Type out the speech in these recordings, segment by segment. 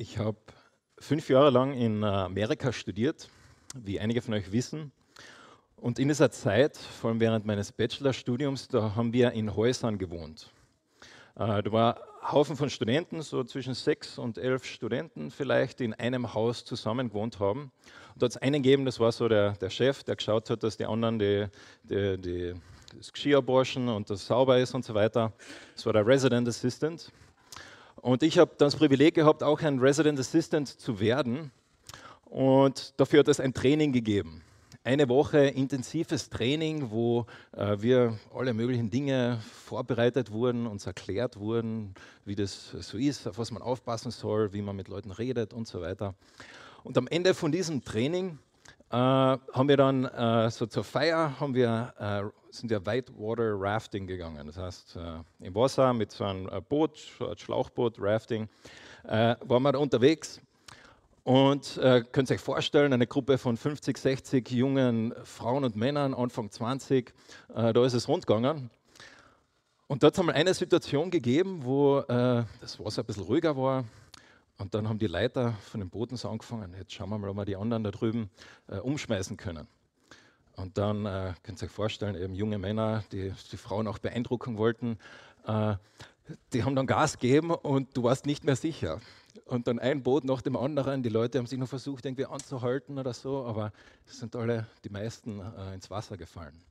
Ich habe fünf Jahre lang in Amerika studiert, wie einige von euch wissen. Und in dieser Zeit, vor allem während meines Bachelorstudiums, da haben wir in Häusern gewohnt. Äh, da war ein Haufen von Studenten, so zwischen sechs und elf Studenten vielleicht, die in einem Haus zusammen gewohnt haben. Und da hat es einen gegeben, das war so der, der Chef, der geschaut hat, dass die anderen die, die, die, das Geschirr abwaschen und das sauber ist und so weiter. Das war der Resident Assistant. Und ich habe das Privileg gehabt, auch ein Resident Assistant zu werden. Und dafür hat es ein Training gegeben. Eine Woche intensives Training, wo äh, wir alle möglichen Dinge vorbereitet wurden, uns erklärt wurden, wie das so ist, auf was man aufpassen soll, wie man mit Leuten redet und so weiter. Und am Ende von diesem Training äh, haben wir dann äh, so zur Feier haben wir, äh, sind wir Whitewater Rafting gegangen. Das heißt, äh, im Wasser mit so einem äh, Boot, Schlauchboot, Rafting, waren wir da unterwegs. Und könnt ihr euch vorstellen, eine Gruppe von 50, 60 jungen Frauen und Männern, Anfang 20, da ist es rundgegangen. Und dort haben wir eine Situation gegeben, wo das Wasser ein bisschen ruhiger war, und dann haben die Leiter von dem Boden so angefangen, jetzt schauen wir mal, ob wir die anderen da drüben äh, umschmeißen können. Und dann äh, könnt ihr euch vorstellen, eben junge Männer, die die Frauen auch beeindrucken wollten, äh, die haben dann Gas gegeben und du warst nicht mehr sicher. Und dann ein Boot nach dem anderen, die Leute haben sich noch versucht, irgendwie anzuhalten oder so, aber es sind alle, die meisten, äh, ins Wasser gefallen.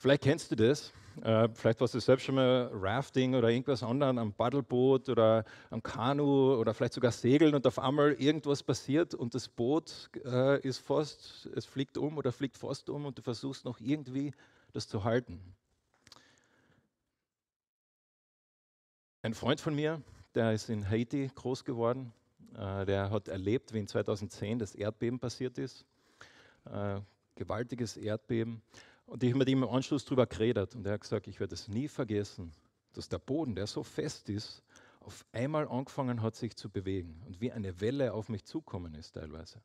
Vielleicht kennst du das. Äh, vielleicht warst du selbst schon mal Rafting oder irgendwas anderes, am Paddelboot oder am Kanu oder vielleicht sogar Segeln und auf einmal irgendwas passiert und das Boot äh, ist fast, es fliegt um oder fliegt fast um und du versuchst noch irgendwie das zu halten. Ein Freund von mir, der ist in Haiti groß geworden, äh, der hat erlebt, wie in 2010 das Erdbeben passiert ist. Gewaltiges Erdbeben. Und ich habe mit ihm im Anschluss darüber geredet und er hat gesagt, ich werde es nie vergessen, dass der Boden, der so fest ist, auf einmal angefangen hat, sich zu bewegen und wie eine Welle auf mich zukommen ist teilweise.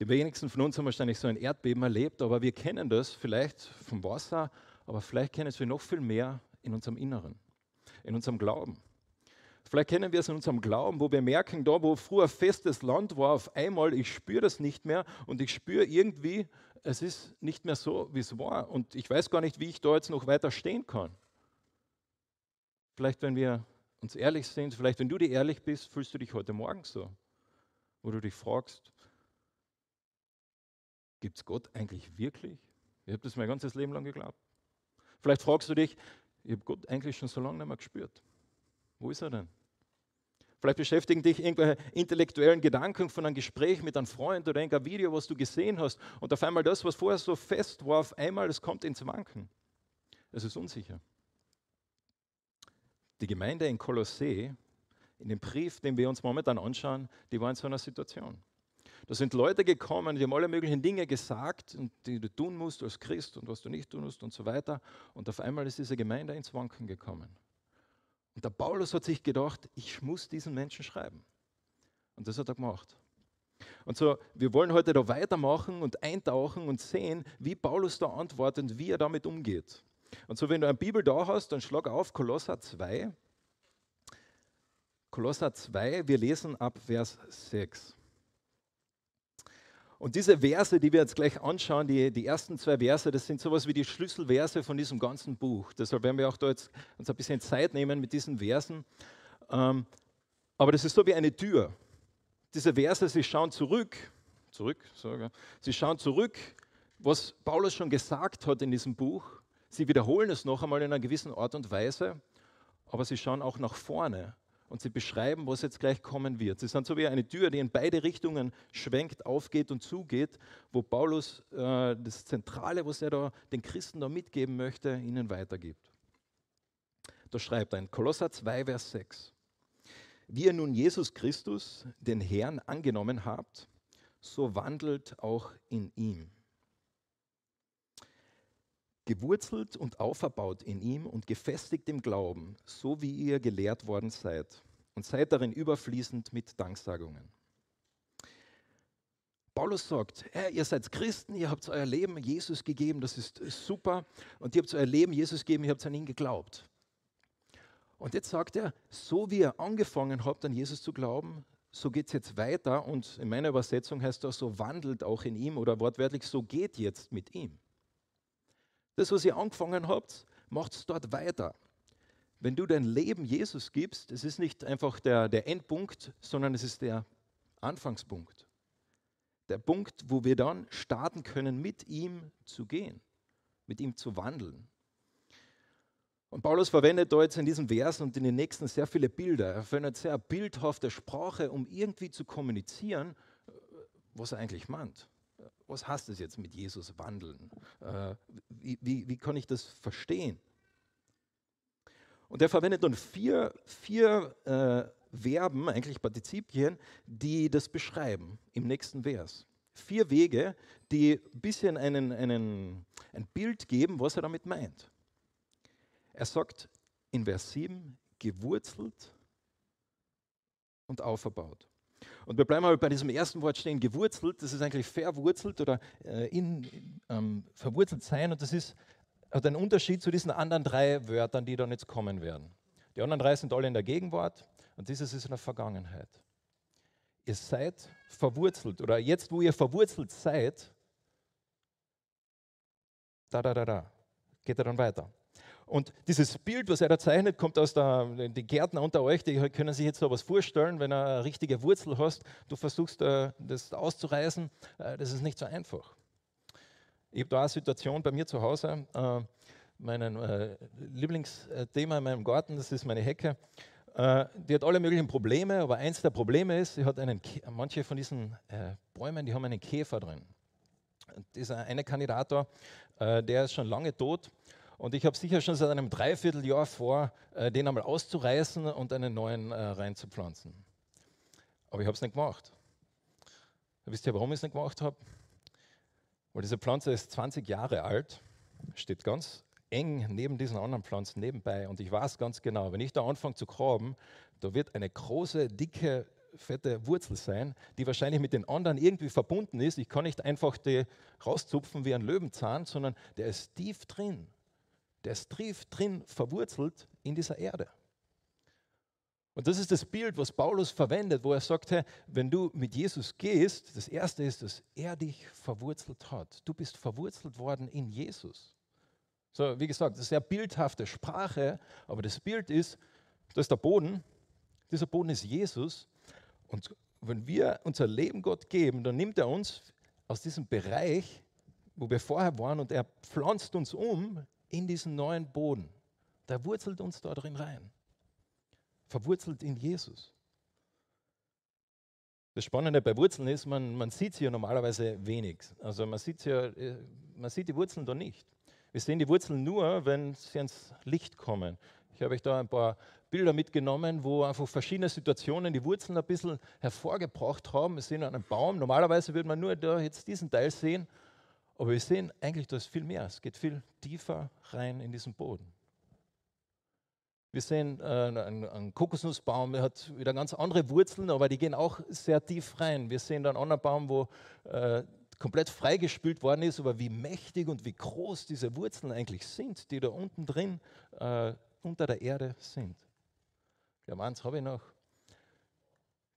Die wenigsten von uns haben wahrscheinlich so ein Erdbeben erlebt, aber wir kennen das vielleicht vom Wasser, aber vielleicht kennen es wir noch viel mehr in unserem Inneren, in unserem Glauben. Vielleicht kennen wir es in unserem Glauben, wo wir merken, da wo früher festes Land war, auf einmal, ich spüre das nicht mehr und ich spüre irgendwie, es ist nicht mehr so, wie es war. Und ich weiß gar nicht, wie ich da jetzt noch weiter stehen kann. Vielleicht, wenn wir uns ehrlich sind, vielleicht, wenn du dir ehrlich bist, fühlst du dich heute Morgen so, wo du dich fragst, gibt es Gott eigentlich wirklich? Ich habe das mein ganzes Leben lang geglaubt. Vielleicht fragst du dich, ich habe Gott eigentlich schon so lange nicht mehr gespürt. Wo ist er denn? Vielleicht beschäftigen dich irgendwelche intellektuellen Gedanken von einem Gespräch mit einem Freund oder irgendein Video, was du gesehen hast. Und auf einmal das, was vorher so fest war, auf einmal, es kommt ins Wanken. Es ist unsicher. Die Gemeinde in Kolossee, in dem Brief, den wir uns momentan anschauen, die war in so einer Situation. Da sind Leute gekommen, die haben alle möglichen Dinge gesagt, die du tun musst als Christ und was du nicht tun musst und so weiter. Und auf einmal ist diese Gemeinde ins Wanken gekommen. Und der Paulus hat sich gedacht, ich muss diesen Menschen schreiben. Und das hat er gemacht. Und so, wir wollen heute da weitermachen und eintauchen und sehen, wie Paulus da antwortet und wie er damit umgeht. Und so, wenn du eine Bibel da hast, dann schlag auf Kolosser 2. Kolosser 2, wir lesen ab Vers 6. Und diese Verse, die wir jetzt gleich anschauen, die, die ersten zwei Verse, das sind sowas wie die Schlüsselverse von diesem ganzen Buch. Deshalb werden wir auch da jetzt uns ein bisschen Zeit nehmen mit diesen Versen. Ähm, aber das ist so wie eine Tür. Diese Verse, sie schauen zurück, zurück, so, sie schauen zurück, was Paulus schon gesagt hat in diesem Buch. Sie wiederholen es noch einmal in einer gewissen Art und Weise, aber sie schauen auch nach vorne und sie beschreiben, was jetzt gleich kommen wird. Sie sind so wie eine Tür, die in beide Richtungen schwenkt, aufgeht und zugeht, wo Paulus äh, das Zentrale, was er da den Christen da mitgeben möchte, ihnen weitergibt. Da schreibt er in Kolosser 2, Vers 6. Wie ihr nun Jesus Christus, den Herrn, angenommen habt, so wandelt auch in ihm gewurzelt und auferbaut in ihm und gefestigt im Glauben, so wie ihr gelehrt worden seid, und seid darin überfließend mit Danksagungen. Paulus sagt, hey, ihr seid Christen, ihr habt euer Leben Jesus gegeben, das ist super, und ihr habt euer Leben Jesus gegeben, ihr habt an ihn geglaubt. Und jetzt sagt er, so wie ihr angefangen habt, an Jesus zu glauben, so geht es jetzt weiter. Und in meiner Übersetzung heißt das, so wandelt auch in ihm oder wortwörtlich, so geht jetzt mit ihm. Das, was ihr angefangen habt, macht es dort weiter. Wenn du dein Leben Jesus gibst, es ist nicht einfach der, der Endpunkt, sondern es ist der Anfangspunkt. Der Punkt, wo wir dann starten können, mit ihm zu gehen, mit ihm zu wandeln. Und Paulus verwendet da jetzt in diesem Vers und in den nächsten sehr viele Bilder. Er verwendet sehr bildhafte Sprache, um irgendwie zu kommunizieren, was er eigentlich meint. Was heißt es jetzt mit Jesus wandeln? Äh, wie, wie, wie kann ich das verstehen? Und er verwendet dann vier, vier äh, Verben, eigentlich Partizipien, die das beschreiben im nächsten Vers. Vier Wege, die ein bisschen einen, einen, ein Bild geben, was er damit meint. Er sagt in Vers 7, gewurzelt und auferbaut. Und wir bleiben mal bei diesem ersten Wort stehen, gewurzelt, das ist eigentlich verwurzelt oder äh, in, ähm, verwurzelt sein und das ist, hat einen Unterschied zu diesen anderen drei Wörtern, die dann jetzt kommen werden. Die anderen drei sind alle in der Gegenwart und dieses ist in der Vergangenheit. Ihr seid verwurzelt oder jetzt, wo ihr verwurzelt seid, da, da, da, da, geht er dann weiter. Und dieses Bild, was er da zeichnet, kommt aus der, die Gärtner unter euch, die können sich jetzt so was vorstellen, wenn du eine richtige Wurzel hast, du versuchst äh, das auszureißen, äh, das ist nicht so einfach. Ich habe da eine Situation bei mir zu Hause, äh, mein Lieblingsthema in meinem Garten, das ist meine Hecke. Die hat alle möglichen Probleme, aber eins der Probleme ist, sie hat einen, manche von diesen Bäumen, die haben einen Käfer drin. Dieser eine Kandidat da, der ist schon lange tot und ich habe sicher schon seit einem Dreivierteljahr vor, äh, den einmal auszureißen und einen neuen äh, reinzupflanzen. Aber ich habe es nicht gemacht. Wisst ihr, warum ich es nicht gemacht habe? Weil diese Pflanze ist 20 Jahre alt, steht ganz eng neben diesen anderen Pflanzen nebenbei. Und ich weiß ganz genau, wenn ich da anfange zu graben, da wird eine große, dicke, fette Wurzel sein, die wahrscheinlich mit den anderen irgendwie verbunden ist. Ich kann nicht einfach die rauszupfen wie ein Löwenzahn, sondern der ist tief drin der ist tief drin verwurzelt in dieser Erde. Und das ist das Bild, was Paulus verwendet, wo er sagt, hey, wenn du mit Jesus gehst, das Erste ist, dass er dich verwurzelt hat. Du bist verwurzelt worden in Jesus. So, wie gesagt, das ist eine bildhafte Sprache, aber das Bild ist, das ist der Boden, dieser Boden ist Jesus. Und wenn wir unser Leben Gott geben, dann nimmt er uns aus diesem Bereich, wo wir vorher waren, und er pflanzt uns um in diesen neuen Boden. Der wurzelt uns da drin rein. Verwurzelt in Jesus. Das Spannende bei Wurzeln ist, man, man sieht sie ja normalerweise wenig. Also man sieht, ja, äh, man sieht die Wurzeln da nicht. Wir sehen die Wurzeln nur, wenn sie ins Licht kommen. Ich habe euch da ein paar Bilder mitgenommen, wo einfach verschiedene Situationen die Wurzeln ein bisschen hervorgebracht haben. Wir sehen einen Baum. Normalerweise würde man nur da jetzt diesen Teil sehen aber wir sehen eigentlich, da ist viel mehr. Es geht viel tiefer rein in diesen Boden. Wir sehen äh, einen, einen, Kokosnussbaum, der hat wieder ganz andere Wurzeln, aber die gehen auch sehr tief rein. Wir sehen da einen anderen Baum, wo äh, komplett freigespült worden ist, aber wie mächtig und wie groß diese Wurzeln eigentlich sind, die da unten drin äh, unter der Erde sind. Ja, eins habe ich noch.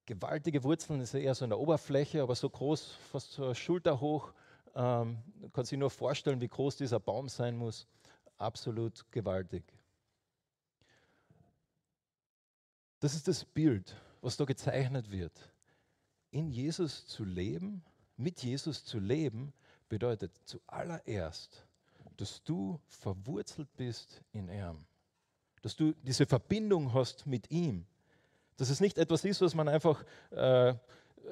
Gewaltige Wurzeln, ist eher so in der Oberfläche, aber so groß, fast so Schulter hoch. Ähm, du kannst dir nur vorstellen, wie groß dieser Baum sein muss. Absolut gewaltig. Das ist das Bild, was da gezeichnet wird. In Jesus zu leben, mit Jesus zu leben, bedeutet zuallererst, dass du verwurzelt bist in ihm. Dass du diese Verbindung hast mit ihm. Dass es nicht etwas ist, was man einfach äh,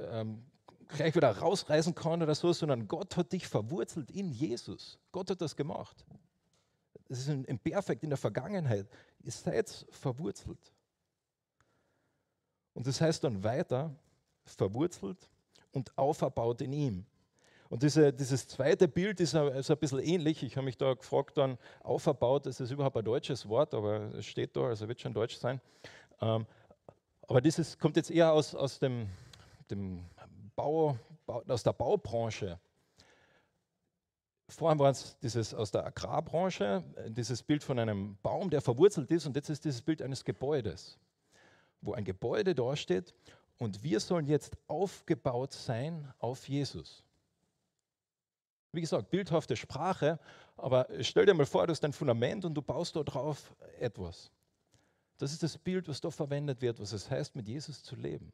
ähm, gleich wieder rausreißen kann oder so, sondern Gott hat dich verwurzelt in Jesus. Gott hat das gemacht. Das ist im Perfekt in der Vergangenheit. Ihr seid verwurzelt. Und das heißt dann weiter, verwurzelt und auferbaut in ihm. Und diese, dieses zweite Bild ist, ein bisschen ähnlich. Ich habe mich da gefragt, dann auferbaut, ist das überhaupt ein deutsches Wort, aber es steht da, also wird schon deutsch sein. Ähm, aber dieses kommt jetzt eher aus, aus dem, dem Bau, aus der Baubranche. vorhin war es dieses aus der Agrarbranche, dieses Bild von einem Baum, der verwurzelt ist, und jetzt ist dieses Bild eines Gebäudes, wo ein Gebäude dasteht und wir sollen jetzt aufgebaut sein auf Jesus. Wie gesagt, bildhafte Sprache, aber stell dir mal vor, du hast ein Fundament und du baust da drauf etwas. Das ist das Bild, was da verwendet wird, was es heißt, mit Jesus zu leben.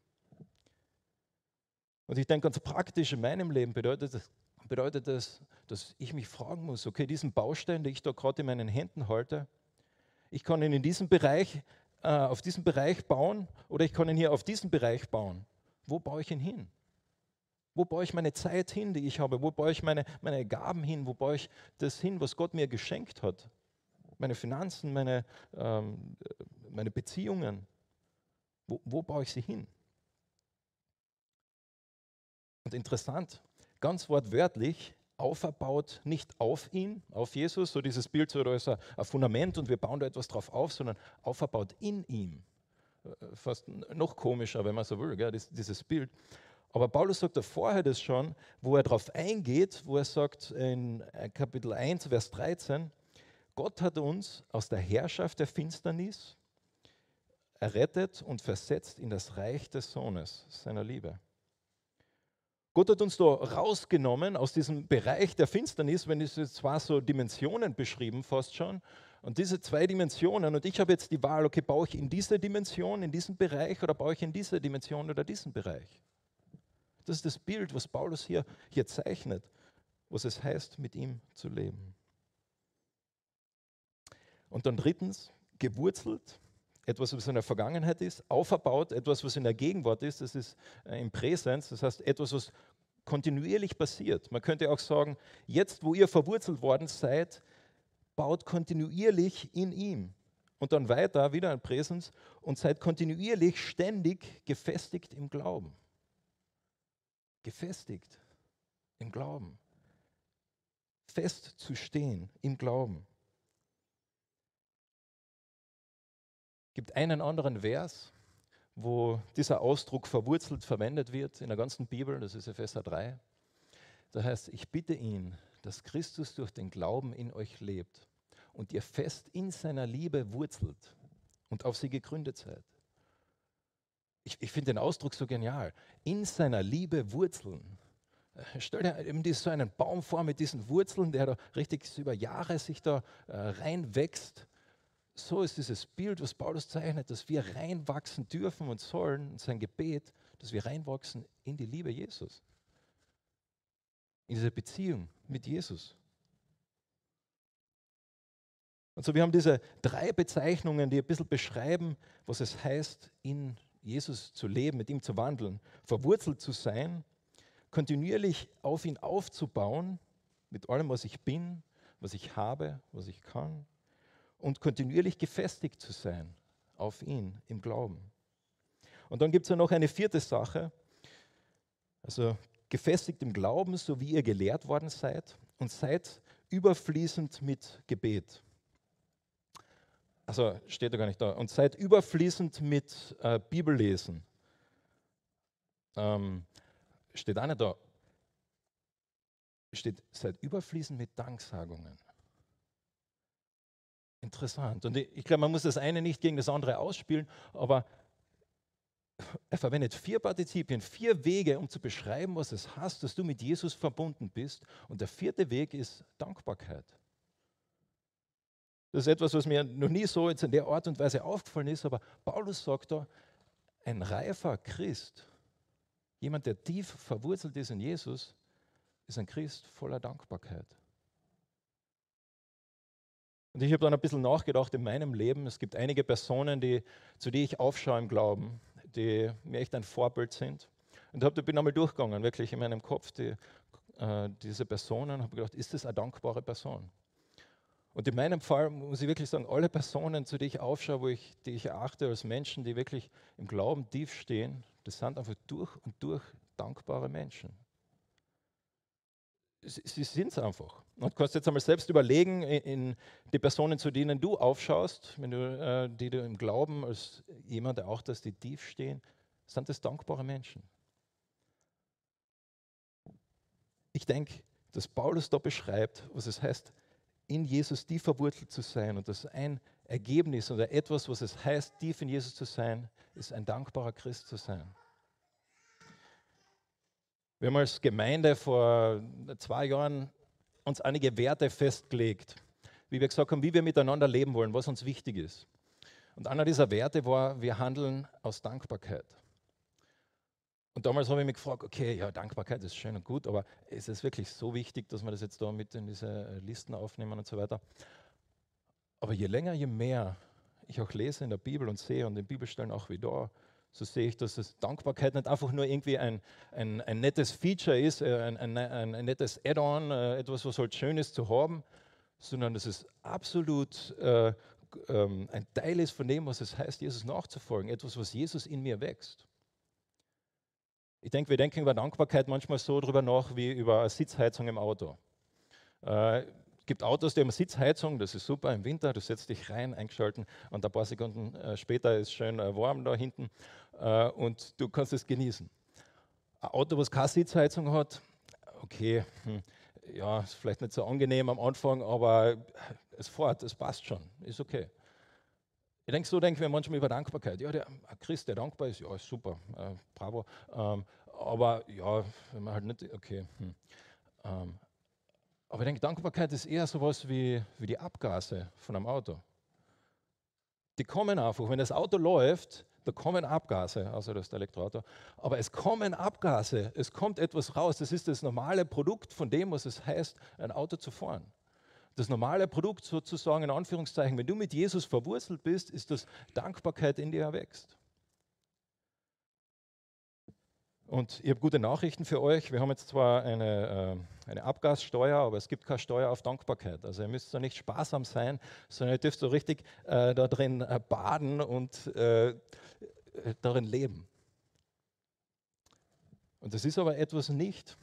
Und ich denke ganz praktisch in meinem Leben bedeutet das, bedeutet das, dass ich mich fragen muss, okay, diesen Baustein, den ich da gerade in meinen Händen halte, ich kann ihn in diesem Bereich, äh, auf diesem Bereich bauen oder ich kann ihn hier auf diesen Bereich bauen. Wo baue ich ihn hin? Wo baue ich meine Zeit hin, die ich habe? Wo baue ich meine, meine Gaben hin? Wo baue ich das hin, was Gott mir geschenkt hat? Meine Finanzen, meine, ähm, meine Beziehungen. Wo, wo baue ich sie hin? Und interessant, ganz wortwörtlich, auferbaut nicht auf ihn, auf Jesus, so dieses Bild, so da ist ein Fundament und wir bauen da etwas drauf auf, sondern auferbaut in ihm. Äh, fast noch komischer, wenn man so will, gell, dieses Bild. Aber Paulus sagt da vorher das schon, wo er darauf eingeht, wo er sagt in äh, Kapitel 1, Vers 13, Gott hat uns aus der Herrschaft der Finsternis errettet und versetzt in das Reich des Sohnes, seiner Liebe. Gott hat uns da rausgenommen aus diesem Bereich der Finsternis, wenn es jetzt zwar so Dimensionen beschrieben, fast schon. Und diese zwei Dimensionen, und ich habe jetzt die Wahl, okay, baue ich in diese Dimension, in diesen Bereich oder baue ich in diese Dimension oder diesen Bereich? Das ist das Bild, was Paulus hier, hier zeichnet, was es heißt, mit ihm zu leben. Und dann drittens, gewurzelt, etwas, was in der Vergangenheit ist, auferbaut, etwas, was in der Gegenwart ist, das ist äh, im Präsens, das heißt etwas, was kontinuierlich passiert. Man könnte auch sagen, jetzt, wo ihr verwurzelt worden seid, baut kontinuierlich in ihm. Und dann weiter, wieder ein Präsens, und seid kontinuierlich ständig gefestigt im Glauben gefestigt im Glauben. Fest zu stehen im Glauben. Gibt einen anderen Vers, wo dieser Ausdruck verwurzelt verwendet wird in der ganzen Bibel, das ist Epheser 3. Da heißt, ich bitte ihn, dass Christus durch den Glauben in euch lebt und ihr fest in seiner Liebe wurzelt und auf sie gegründet seid ich, ich finde den Ausdruck so genial, in seiner Liebe wurzeln. Äh, stell dir eben so einen Baum vor mit diesen Wurzeln, der da richtig über Jahre sich da äh, reinwächst. So ist dieses Bild, was Paulus zeichnet, dass wir reinwachsen dürfen und sollen, sein Gebet, dass wir reinwachsen in die Liebe Jesus. In diese Beziehung mit Jesus. Und so, wir haben diese drei Bezeichnungen, die ein bisschen beschreiben, was es heißt, in Jesus zu leben, mit ihm zu wandeln, verwurzelt zu sein, kontinuierlich auf ihn aufzubauen, mit allem, was ich bin, was ich habe, was ich kann, und kontinuierlich gefestigt zu sein auf ihn im Glauben. Und dann gibt es ja noch eine vierte Sache, also gefestigt im Glauben, so wie ihr gelehrt worden seid, und seid überfließend mit Gebet also steht da gar nicht da, und seid überfließend mit äh, Bibellesen. Ähm, steht auch nicht da. Steht, seid überfließend mit Danksagungen. Interessant. Und ich, glaube, man muss das eine nicht gegen das andere ausspielen, aber er verwendet vier Partizipien, vier Wege, um zu beschreiben, was es heißt, dass du mit Jesus verbunden bist. Und der vierte Weg ist Dankbarkeit. Das ist etwas, was mir noch nie so jetzt in der Art und Weise aufgefallen ist, aber Paulus sagt da, ein reifer Christ, jemand, der tief verwurzelt ist in Jesus, ist ein Christ voller Dankbarkeit. Und ich habe dann ein bisschen nachgedacht in meinem Leben. Es gibt einige Personen, die, zu denen ich aufschaue im Glauben, die mir echt ein Vorbild sind. Und hab, bin einmal durchgegangen, wirklich in meinem Kopf, die, äh, diese Personen, habe gedacht, ist das eine dankbare Person? Und in meinem Fall muss ich wirklich sagen, alle Personen, zu denen ich aufschaue, wo ich, die ich erachte als Menschen, die wirklich im Glauben tief stehen, das sind einfach durch und durch dankbare Menschen. Sie sind es einfach. Und du kannst jetzt einmal selbst überlegen, in die Personen, zu denen du aufschaust, wenn du, äh, die du im Glauben als jemand auch, dass die tief stehen, sind das dankbare Menschen. Ich denke, dass Paulus da beschreibt, was es heißt, in Jesus tief verwurzelt zu sein und dass ein Ergebnis oder etwas, was es heißt, tief in Jesus zu sein, ist ein dankbarer Christ zu sein. Wir haben als Gemeinde vor zwei Jahren uns einige Werte festgelegt, wie wir gesagt haben, wie wir miteinander leben wollen, was uns wichtig ist. Und einer dieser Werte war, wir handeln aus Dankbarkeit. Und damals habe ich mich gefragt, okay, ja, Dankbarkeit ist schön und gut, aber ist es wirklich so wichtig, dass wir das jetzt da mit in diese Listen aufnehmen und so weiter? Aber je länger, je mehr ich auch lese in der Bibel und sehe und in Bibelstellen auch wie da, so sehe ich, dass das Dankbarkeit nicht einfach nur irgendwie ein, ein, ein nettes Feature ist, äh, ein, ein, ein nettes Add-on, äh, etwas, was halt schön ist zu haben, sondern dass es absolut äh, ähm, ein Teil ist von dem, was es heißt, Jesus nachzufolgen, etwas, was Jesus in mir wächst. Ich denke, wir denken über Dankbarkeit manchmal so darüber nach wie über eine Sitzheizung im Auto. Äh, es gibt Autos, die haben Sitzheizung, das ist super im Winter, du setzt dich rein, eingeschalten und ein paar Sekunden äh, später ist schön warm da hinten äh, und du kannst es genießen. Ein Auto, was keine Sitzheizung hat, okay, hm, ja, ist vielleicht nicht so angenehm am Anfang, aber es fährt, es passt schon, ist okay. Ich denke, so denken wir manchmal über Dankbarkeit. Ja, der Christ, der dankbar ist, ja, ist super, äh, bravo. Ähm, aber ja, wenn man halt nicht, okay. Hm. Ähm, aber ich denke, Dankbarkeit ist eher sowas wie, wie die Abgase von einem Auto. Die kommen einfach, wenn das Auto läuft, da kommen Abgase, also das ist der Elektroauto, aber es kommen Abgase, es kommt etwas raus. Das ist das normale Produkt von dem, was es heißt, ein Auto zu fahren das normale Produkt sozusagen in Anführungszeichen, wenn du mit Jesus verwurzelt bist, ist das Dankbarkeit in dir erwächst. Und ich habe gute Nachrichten für euch. Wir haben jetzt zwar eine, äh, eine Abgassteuer, aber es gibt keine Steuer auf Dankbarkeit. Also ihr müsst da nicht sparsam sein, sondern ihr dürft so richtig äh, da drin äh, baden und äh, darin leben. Und das ist aber etwas nicht,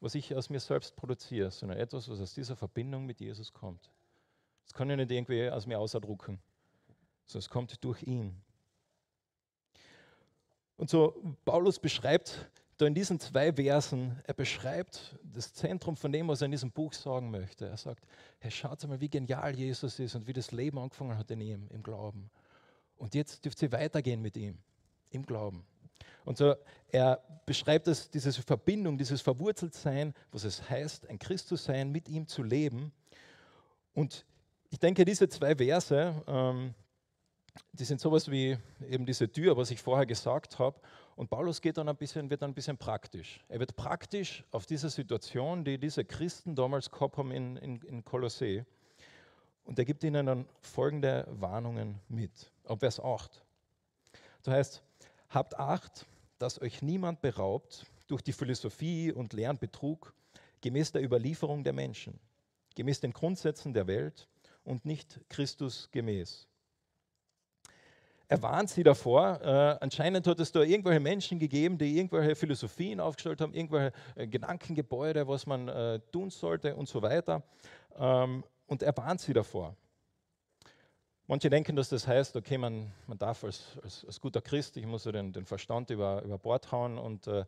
was ich aus mir selbst produziere, sondern etwas, was aus dieser Verbindung mit Jesus kommt. Das kann ich nicht irgendwie aus mir ausdrucken, sondern es kommt durch ihn. Und so, Paulus beschreibt da in diesen zwei Versen, er beschreibt das Zentrum von dem, was er in diesem Buch sagen möchte. Er sagt, hey, schaut mal, wie genial Jesus ist und wie das Leben angefangen hat in ihm, im Glauben. Und jetzt dürft ihr weitergehen mit ihm, im Glauben. Und so, er beschreibt das, diese Verbindung, dieses Verwurzeltsein, was es heißt, ein Christ zu sein, mit ihm zu leben. Und ich denke, diese zwei Verse, ähm, die sind sowas wie eben diese Tür, was ich vorher gesagt habe. Und Paulus geht dann ein bisschen, wird dann ein bisschen praktisch. Er wird praktisch auf diese Situation, die diese Christen damals gehabt haben in, in, in Kolossee. Und er gibt ihnen dann folgende Warnungen mit. Ab Vers 8. Da heißt, habt Acht, dass euch niemand beraubt durch die Philosophie und leeren Betrug gemäß der Überlieferung der Menschen, gemäß den Grundsätzen der Welt und nicht Christus gemäß. Er warnt sie davor. Äh, anscheinend hat es da irgendwelche Menschen gegeben, die irgendwelche Philosophien aufgestellt haben, irgendwelche äh, Gedankengebäude, was man äh, tun sollte und so weiter. Ähm, und er warnt sie davor. Manche denken, dass das heißt, okay, man, man darf als, als, als guter Christ, ich muss so den, den Verstand über, über Bord hauen und äh,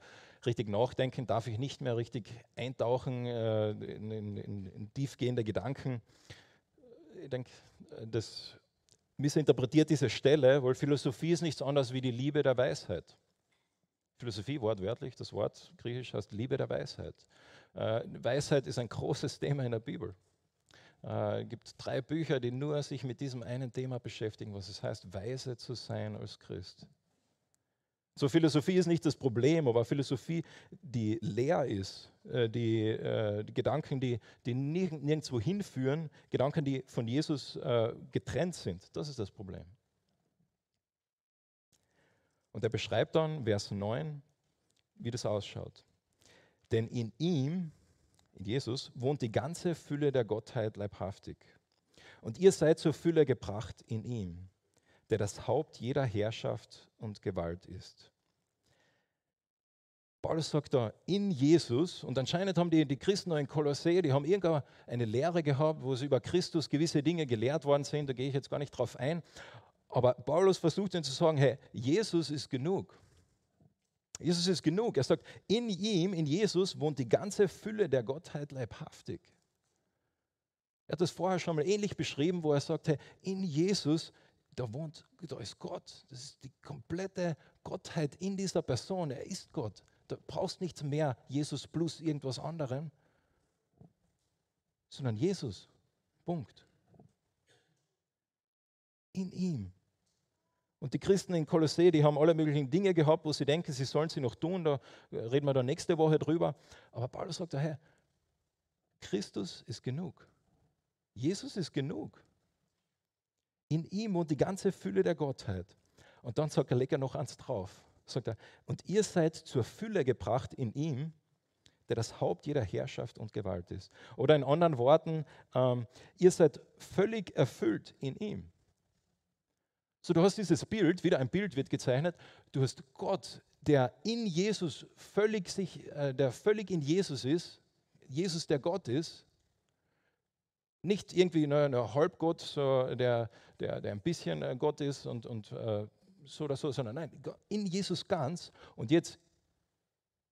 richtig nachdenken, darf ich nicht mehr richtig eintauchen äh, in, in, in, tiefgehende Gedanken. Ich denke, das missinterpretiert diese Stelle, weil Philosophie ist nichts anderes wie die Liebe der Weisheit. Philosophie, wortwörtlich, das Wort griechisch heißt Liebe der Weisheit. Äh, Weisheit ist ein großes Thema in der Bibel. Es äh, gibt drei Bücher, die nur sich mit diesem einen Thema beschäftigen, was es heißt, weise zu sein als Christ. So Philosophie ist nicht das Problem, aber Philosophie, die leer ist, äh, die, äh, die Gedanken, die, die nirgendwo hinführen, Gedanken, die von Jesus äh, getrennt sind, das ist das Problem. Und er beschreibt dann, Vers 9, wie das ausschaut. Denn in ihm, in Jesus, wohnt die ganze Fülle der Gottheit leibhaftig. Und ihr seid zur Fülle gebracht in ihm, der das Haupt jeder Herrschaft und Gewalt ist. Paulus sagt da, in Jesus, und anscheinend haben die, die Christen in Kolossee, die haben irgendeine Lehre gehabt, wo sie über Christus gewisse Dinge gelehrt worden sind, da gehe ich jetzt gar nicht drauf ein. Aber Paulus versucht ihnen zu sagen, hey, Jesus ist genug. Jesus ist genug. Er sagt, in ihm, in Jesus wohnt die ganze Fülle der Gottheit leibhaftig. Er hat das vorher schon mal ähnlich beschrieben, wo er sagte, in Jesus, da wohnt, da ist Gott. Das ist die komplette Gottheit in dieser Person. Er ist Gott. Da brauchst nichts mehr Jesus plus irgendwas anderem, sondern Jesus. Punkt. In ihm. Und die Christen in Kolossee, die haben alle möglichen Dinge gehabt, wo sie denken, sie sollen sie noch tun. Da reden wir dann nächste Woche drüber. Aber Paulus sagt daher, Christus ist genug. Jesus ist genug. In ihm wohnt die ganze Fülle der Gottheit. Und dann sagt er, leg er noch eins drauf. Sagt er, und ihr seid zur Fülle gebracht in ihm, der das Haupt jeder Herrschaft und Gewalt ist. Oder in anderen Worten, ähm, ihr seid völlig erfüllt in ihm. So, du hast dieses Bild, wieder ein Bild wird gezeichnet, du hast Gott, der in Jesus völlig sich, äh, der völlig in Jesus ist, Jesus der Gott ist, nicht irgendwie ein eine Halbgott, so der, der, der ein bisschen äh, Gott ist und, und äh, so oder so, sondern nein, in Jesus ganz. Und jetzt,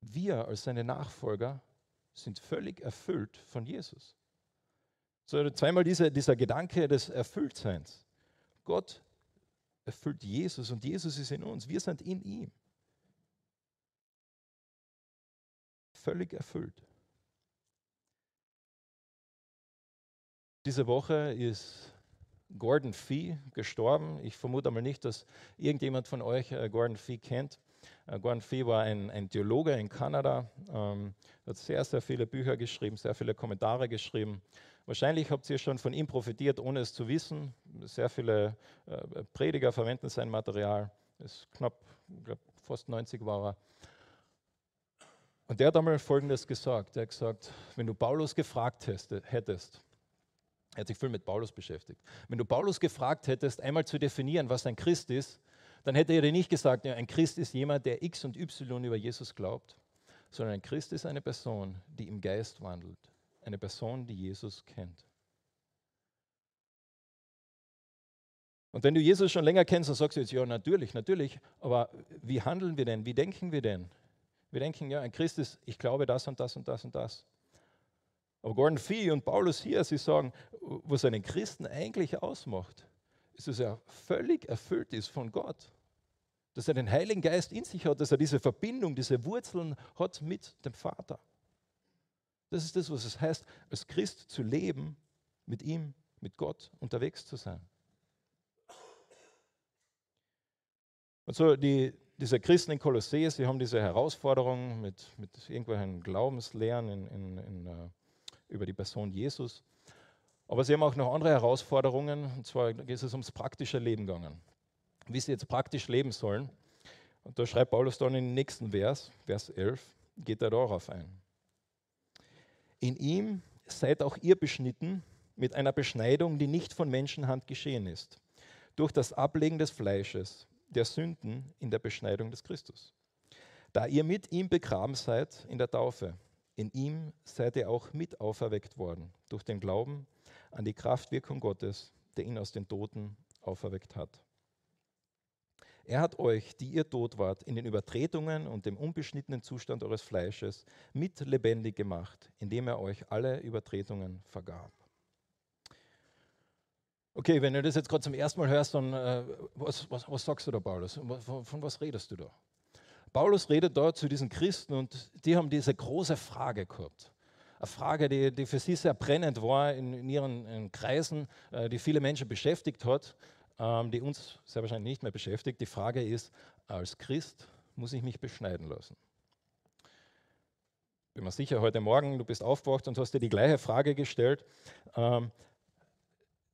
wir als seine Nachfolger sind völlig erfüllt von Jesus. So zweimal diese, dieser Gedanke des Erfülltseins. Gott erfüllt Jesus und Jesus ist in uns. Wir sind in ihm. Völlig erfüllt. Diese Woche ist Gordon Fee gestorben. Ich vermute mal nicht, dass irgendjemand von euch äh, Gordon Fee kennt. Äh, Gordon Fee war ein, ein Theologe in Kanada, ähm, hat sehr, sehr viele Bücher geschrieben, sehr viele Kommentare geschrieben. Wahrscheinlich habt ihr schon von ihm profitiert, ohne es zu wissen. Sehr viele äh, Prediger verwenden sein Material. Ist knapp, glaub, fast 90 war er. Und der hat einmal Folgendes gesagt. Er hat gesagt, wenn du Paulus gefragt hättest, er hat sich viel mit Paulus beschäftigt. Wenn du Paulus gefragt hättest, einmal zu definieren, was ein Christ ist, dann hätte er dir nicht gesagt, ja, ein Christ ist jemand, der X und Y über Jesus glaubt, sondern ein Christ ist eine Person, die im Geist wandelt eine Person, die Jesus kennt. Und wenn du Jesus schon länger kennst, dann sagst du jetzt, ja, natürlich, natürlich, aber wie handeln wir denn? Wie denken wir denn? Wir denken, ja, ein Christ ist, ich glaube das und das und das und das. Aber Gordon Fee und Paulus hier, sie sagen, was einen Christen eigentlich ausmacht, ist, dass er völlig erfüllt ist von Gott. Dass er den Heiligen Geist in sich hat, dass er diese Verbindung, diese Wurzeln hat mit dem Vater. Das ist das, was es heißt, als Christ zu leben, mit ihm, mit Gott unterwegs zu sein. Und so die, diese Christen in Kolossee, sie haben diese Herausforderung mit, mit irgendwelchen Glaubenslehren in, in, in, uh, über die Person Jesus. Aber sie haben auch noch andere Herausforderungen, und zwar geht es ums praktische Leben gegangen. Wie sie jetzt praktisch leben sollen. Und da schreibt Paulus dann im nächsten Vers, Vers 11, geht er darauf ein. In ihm seid auch ihr beschnitten mit einer Beschneidung, die nicht von Menschenhand geschehen ist, durch das Ablegen des Fleisches, der Sünden in der Beschneidung des Christus. Da ihr mit ihm begraben seid in der Taufe, in ihm seid ihr auch mit auferweckt worden, durch den Glauben an die Kraftwirkung Gottes, der ihn aus den Toten auferweckt hat. Er hat euch, die ihr tot wart, in den Übertretungen und dem unbeschnittenen Zustand eures Fleisches mit lebendig gemacht, indem er euch alle Übertretungen vergab. Okay, wenn du das jetzt gerade zum ersten Mal hörst, dann äh, was, was, was, sagst du da, Paulus? Von, von was redest du da? Paulus redet dort zu diesen Christen und die haben diese große Frage gehabt. Eine Frage, die, die für sie sehr brennend war in, in ihren in Kreisen, äh, die viele Menschen beschäftigt hat ähm, die uns sehr wahrscheinlich nicht mehr beschäftigt. Die Frage ist, als Christ muss ich mich beschneiden lassen? Bin mir sicher, heute Morgen, du bist aufgewacht und hast dir die gleiche Frage gestellt. Ähm,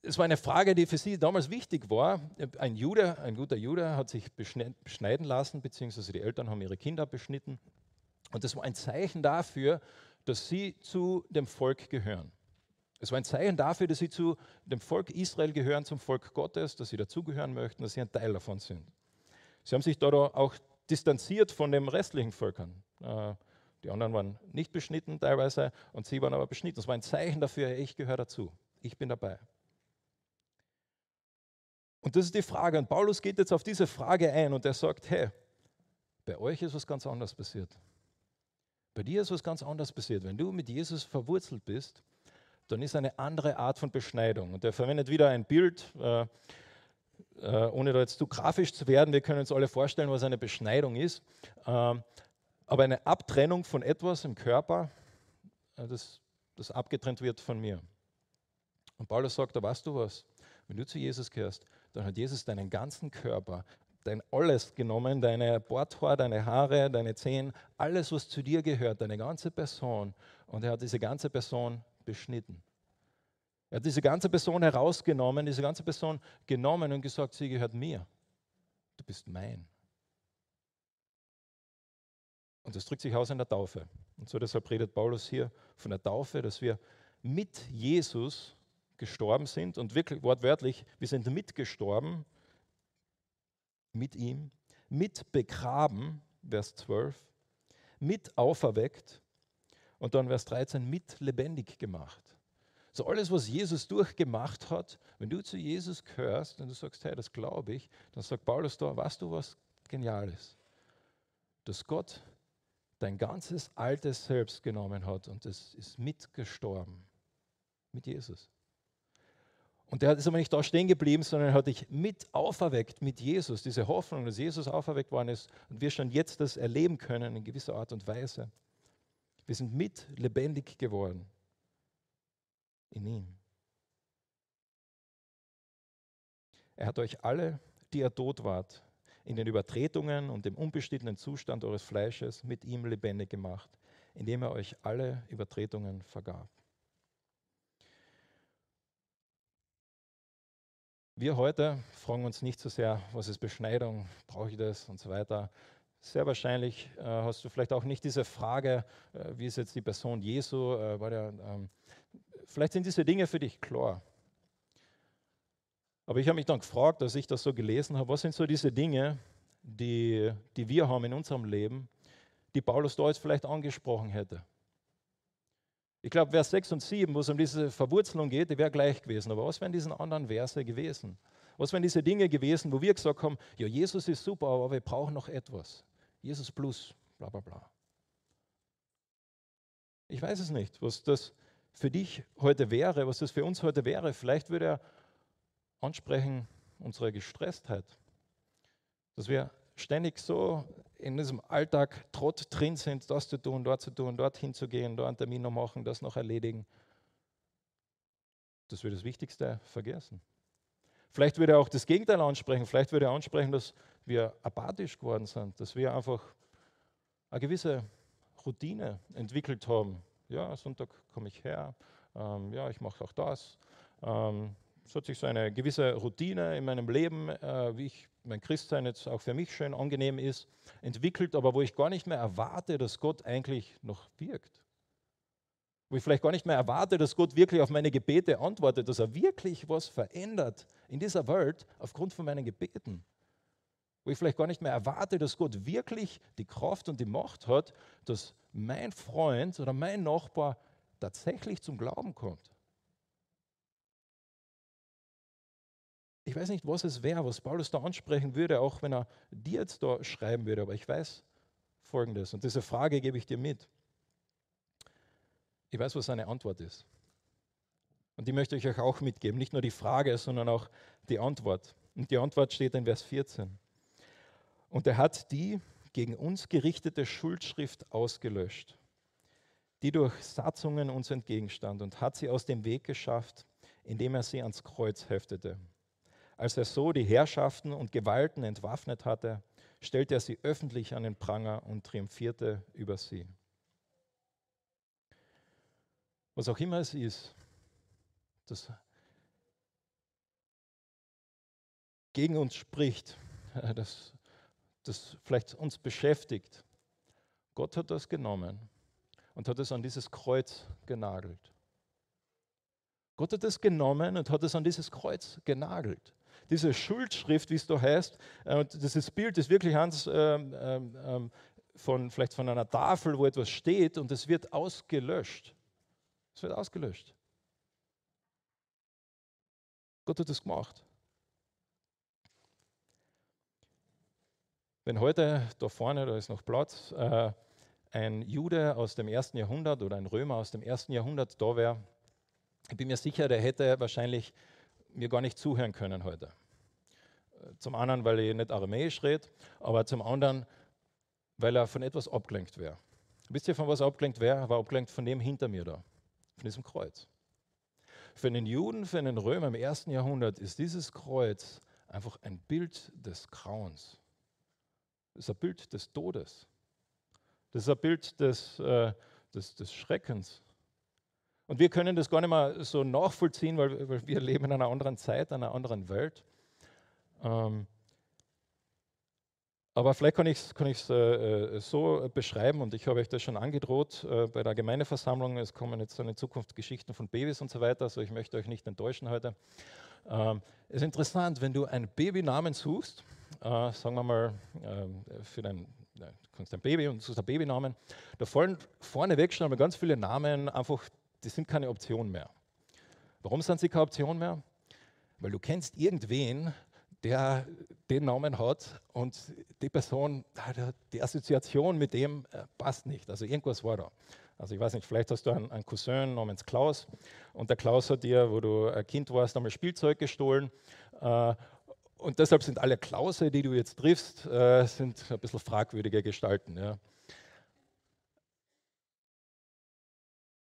es war eine Frage, die für sie damals wichtig war. Ein Jude, ein guter Jude, hat sich beschneiden lassen, beziehungsweise die Eltern haben ihre Kinder beschnitten. Und das war ein Zeichen dafür, dass sie zu dem Volk gehören. Es war ein Zeichen dafür, dass sie zu dem Volk Israel gehören, zum Volk Gottes, dass sie dazugehören möchten, dass sie ein Teil davon sind. Sie haben sich dort auch distanziert von den restlichen Völkern. Äh, die anderen waren nicht beschnitten teilweise und sie waren aber beschnitten. Das war ein Zeichen dafür, ich gehöre dazu. Ich bin dabei. Und das ist die Frage. Und Paulus geht jetzt auf diese Frage ein und er sagt, hey, Bei euch ist was ganz anderes passiert. Bei dir ist was ganz anderes passiert. Wenn du mit Jesus verwurzelt bist, dann ist eine andere Art von Beschneidung. Und er verwendet wieder ein Bild, äh, äh, ohne da jetzt zu grafisch zu werden. Wir können uns alle vorstellen, was eine Beschneidung ist. Äh, aber eine Abtrennung von etwas im Körper, äh, das, das abgetrennt wird von mir. Und Paulus sagt, da weißt du was, wenn du zu Jesus gehörst, dann hat Jesus deinen ganzen Körper, dein alles genommen, deine Bordhaar, deine Haare, deine Zehen, alles, was zu dir gehört, deine ganze Person. Und er hat diese ganze Person beschnitten. Er hat diese ganze Person herausgenommen, diese ganze Person genommen und gesagt, sie gehört mir. Du bist mein. Und das drückt sich aus in der Taufe. Und so deshalb redet Paulus hier von der Taufe, dass wir mit Jesus gestorben sind und wirklich wortwörtlich, wir sind mitgestorben mit ihm, mit begraben, Vers 12, mit auferweckt und dann Vers 13, mit lebendig gemacht. So alles, was Jesus durchgemacht hat, wenn du zu Jesus gehörst und du sagst, hey, das glaube ich, dann sagt Paulus da, weißt du was Geniales? Dass Gott dein ganzes altes Selbst genommen hat und es ist mitgestorben mit Jesus. Und der ist aber nicht da stehen geblieben, sondern hat dich mit auferweckt mit Jesus. Diese Hoffnung, dass Jesus auferweckt worden ist und wir schon jetzt das erleben können in gewisser Art und Weise. Wir sind mit lebendig geworden in ihm. Er hat euch alle, die er tot wart, in den Übertretungen und dem unbestimmten Zustand eures Fleisches mit ihm lebendig gemacht, indem er euch alle Übertretungen vergab. Wir heute fragen uns nicht so sehr, was ist Beschneidung, brauche ich das und so weiter. Sehr wahrscheinlich äh, hast du vielleicht auch nicht diese Frage, äh, wie ist jetzt die Person Jesu, äh, der, ähm, vielleicht sind diese Dinge für dich klar. Aber ich habe mich dann gefragt, als ich das so gelesen habe, was sind so diese Dinge, die, die wir haben in unserem Leben, die Paulus da jetzt vielleicht angesprochen hätte. Ich glaube, Vers 6 und 7, wo es um diese Verwurzelung geht, die wäre gleich gewesen. Aber was wären diese anderen Verse gewesen? Was wären diese Dinge gewesen, wo wir gesagt haben, ja, Jesus ist super, aber wir brauchen noch etwas. Jesus plus, bla bla bla. Ich weiß es nicht, was das für dich heute wäre, was das für uns heute wäre. Vielleicht würde er ansprechen unsere Gestresstheit, dass wir ständig so in diesem Alltag Trott drin sind, das zu tun, dort zu tun, dorthin zu gehen, dort einen Termin noch machen, das noch erledigen, dass wir das Wichtigste vergessen. Vielleicht würde er auch das Gegenteil ansprechen. Vielleicht würde er ansprechen, dass wir apathisch geworden sind, dass wir einfach eine gewisse Routine entwickelt haben. Ja, Sonntag komme ich her, ähm, ja, ich mache auch das. Ähm, es hat sich so eine gewisse Routine in meinem Leben, äh, wie ich mein Christsein jetzt auch für mich schön angenehm ist, entwickelt, aber wo ich gar nicht mehr erwarte, dass Gott eigentlich noch wirkt. Wo ich vielleicht gar nicht mehr erwarte, dass Gott wirklich auf meine Gebete antwortet, dass er wirklich was verändert in dieser Welt aufgrund von meinen Gebeten. Wo ich vielleicht gar nicht mehr erwarte, dass Gott wirklich die Kraft und die Macht hat, dass mein Freund oder mein Nachbar tatsächlich zum Glauben kommt. Ich weiß nicht, was es wäre, was Paulus da ansprechen würde, auch wenn er dir jetzt da schreiben würde, aber ich weiß Folgendes und diese Frage gebe ich dir mit. Ich weiß, was seine Antwort ist. Und die möchte ich euch auch mitgeben. Nicht nur die Frage, sondern auch die Antwort. Und die Antwort steht in Vers 14. Und er hat die gegen uns gerichtete Schuldschrift ausgelöscht, die durch Satzungen uns entgegenstand, und hat sie aus dem Weg geschafft, indem er sie ans Kreuz heftete. Als er so die Herrschaften und Gewalten entwaffnet hatte, stellte er sie öffentlich an den Pranger und triumphierte über sie. Was auch immer es ist, das gegen uns spricht, das, das vielleicht uns beschäftigt. Gott hat das genommen und hat es an dieses Kreuz genagelt. Gott hat es genommen und hat es an dieses Kreuz genagelt diese Schuldschrift, wie es da heißt, äh, und dieses Bild ist wirklich Hans ähm, ähm, ähm, von, vielleicht von einer Tafel, wo etwas steht und es wird ausgelöscht. Es wird ausgelöscht. Gott hat das gemacht. Wenn heute da vorne, da ist noch Platz, äh, ein Jude aus dem ersten Jahrhundert oder ein Römer aus dem ersten Jahrhundert da wäre, ich bin mir sicher, der hätte wahrscheinlich mir gar nicht zuhören können heute. Zum einen, weil ich nicht aramäisch rede, aber zum anderen, weil er von etwas abgelenkt wäre. Wisst ihr, von was er abgelenkt wäre? Er war abgelenkt von dem hinter mir da, von diesem Kreuz. Für einen Juden, für einen Römer im ersten Jahrhundert ist dieses Kreuz einfach ein Bild des Grauens. Das ist ein Bild des Todes. Das ist ein Bild des, äh, des, des Schreckens. Und wir können das gar nicht mehr so nachvollziehen, weil, wir leben in einer anderen Zeit, einer anderen Welt. Ähm, aber vielleicht kann ich es kann äh, äh, so beschreiben und ich habe euch das schon angedroht äh, bei der Gemeindeversammlung. Es kommen jetzt in Zukunft Geschichten von Babys und so weiter, also ich möchte euch nicht enttäuschen heute. Ähm, es ist interessant, wenn du einen Babynamen suchst, äh, sagen wir mal ähm, für dein, ja, kannst ein Baby und suchst einen Babynamen, da fallen vorneweg schon einmal ganz viele Namen einfach, die sind keine Option mehr. Warum sind sie keine Option mehr? Weil du kennst irgendwen, der den Namen hat und die Person, die Assoziation mit dem äh, passt nicht. Also irgendwas war da. Also ich weiß nicht, vielleicht hast du einen, einen, Cousin namens Klaus und der Klaus hat dir, wo du ein Kind warst, einmal Spielzeug gestohlen. Äh, und deshalb sind alle Klause, die du jetzt triffst, äh, sind ein bisschen fragwürdige Gestalten.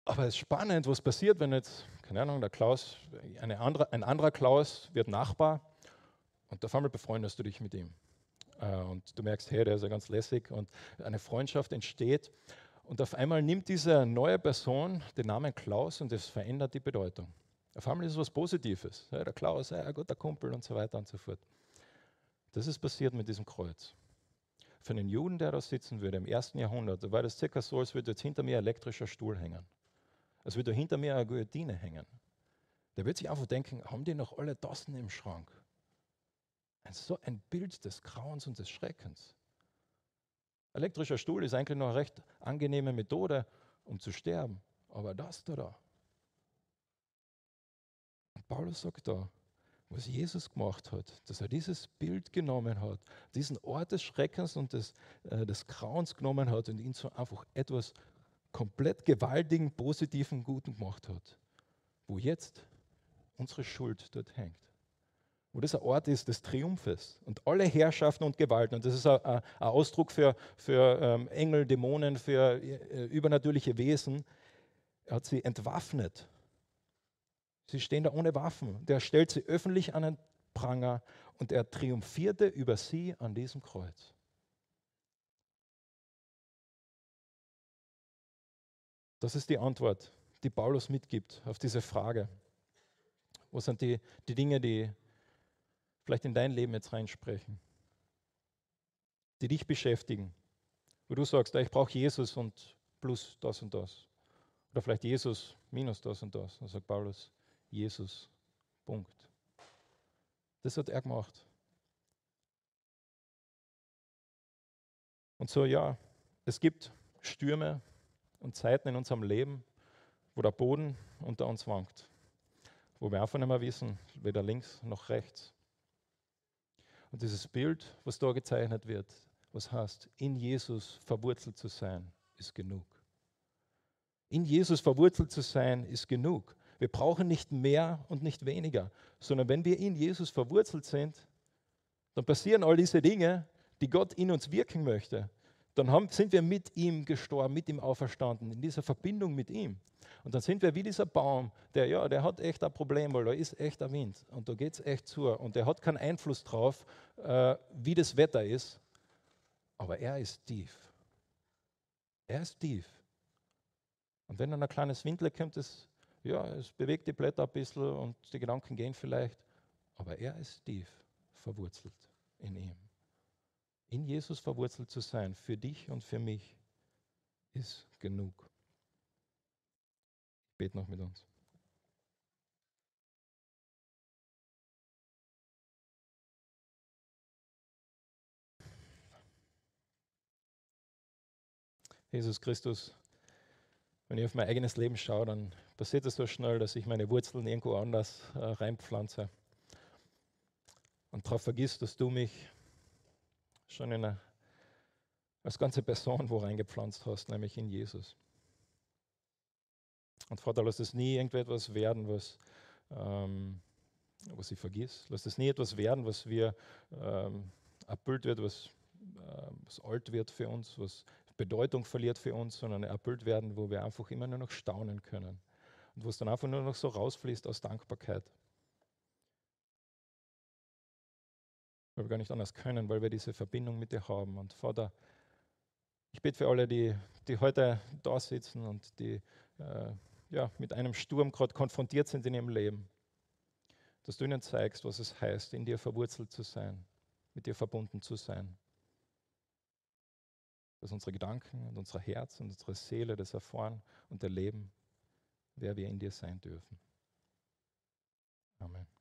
Aber es ist spannend, was passiert, wenn jetzt, keine Ahnung, der Klaus, andere, ein anderer Klaus wird Nachbar und auf einmal befreundest du dich mit ihm. Äh, und du merkst, hey, der ist ja ganz lässig und eine Freundschaft entsteht. Und auf einmal nimmt diese neue Person den Namen Klaus und es verändert die Bedeutung. Auf einmal ist es was Positives. Ja, der Klaus, ja, ein guter Kumpel und so weiter und so fort. Das ist passiert mit diesem Kreuz. Für einen Juden, der da sitzen würde im ersten Jahrhundert, war das circa so, als würde jetzt hinter mir ein elektrischer Stuhl hängen. Als würde hinter mir eine Guillotine hängen. Der wird sich einfach denken, haben die noch alle Tassen im Schrank? So ein Bild des Grauens und des Schreckens. Elektrischer Stuhl ist eigentlich noch eine recht angenehme Methode, um zu sterben. Aber das da, da. Und Paulus sagt da, was Jesus gemacht hat, dass er dieses Bild genommen hat, diesen Ort des Schreckens und des, äh, des Grauens genommen hat und ihn zu einfach etwas komplett gewaltigen, positiven, guten gemacht hat, wo jetzt unsere Schuld dort hängt wo das ein Ort ist des Triumphes und alle Herrschaften und Gewalten. Und das ist ein, Ausdruck für, für ähm, Engel, Dämonen, für äh, übernatürliche Wesen. Er hat sie entwaffnet. Sie stehen da ohne Waffen. Der stellt sie öffentlich an den Pranger und er triumphierte über sie an diesem Kreuz. Das ist die Antwort, die Paulus mitgibt auf diese Frage. Wo sind die, die Dinge, die vielleicht in dein Leben jetzt reinsprechen, die dich beschäftigen, wo du sagst, ich brauche Jesus und plus das und das. Oder vielleicht Jesus minus das und das. Dann sagt Paulus, Jesus, Punkt. Das hat er gemacht. Und so, ja, es gibt Stürme und Zeiten in unserem Leben, wo der Boden unter uns wankt, wo wir einfach nicht mehr wissen, weder links noch rechts. Und dieses Bild, was da gezeichnet wird, was heißt, in Jesus verwurzelt zu sein, ist genug. In Jesus verwurzelt zu sein, ist genug. Wir brauchen nicht mehr und nicht weniger, sondern wenn wir in Jesus verwurzelt sind, dann passieren all diese Dinge, die Gott in uns wirken möchte. Dann haben, sind wir mit ihm gestorben, mit ihm auferstanden, in dieser Verbindung mit ihm. Und dann sind wir wie dieser Baum, der, ja, der hat echt ein Problem, weil da ist echt ein Wind und da geht es echt zu. Und der hat keinen Einfluss drauf, äh, wie das Wetter ist. Aber er ist tief. Er ist tief. Und wenn dann ein kleines Windle kommt, es, ja, es bewegt die Blätter ein bisschen und die Gedanken gehen vielleicht. Aber er ist tief verwurzelt in ihm. In Jesus verwurzelt zu sein, für dich und für mich, ist genug noch mit uns. Jesus Christus, wenn ich auf mein eigenes Leben schaue, dann passiert es so schnell, dass ich meine Wurzeln irgendwo anders äh, reinpflanze und darauf vergisst, dass du mich schon in eine, als ganze Person wo reingepflanzt hast, nämlich in Jesus. Und Vater, lass es nie irgendetwas werden, was, ähm, was ich vergiss. Lass es nie etwas werden, was wir ähm, erfüllt wird, was, äh, was alt wird für uns, was Bedeutung verliert für uns, sondern erfüllt werden, wo wir einfach immer nur noch staunen können. Und wo es dann einfach nur noch so rausfließt aus Dankbarkeit. Weil wir gar nicht anders können, weil wir diese Verbindung mit dir haben. Und Vater, ich bete für alle, die, die heute da sitzen und die äh, ja, mit einem Sturm gerade konfrontiert sind in ihrem Leben, dass du ihnen zeigst, was es heißt, in dir verwurzelt zu sein, mit dir verbunden zu sein. Dass unsere Gedanken und unser Herz und unsere Seele das erfahren und erleben, wer wir in dir sein dürfen. Amen.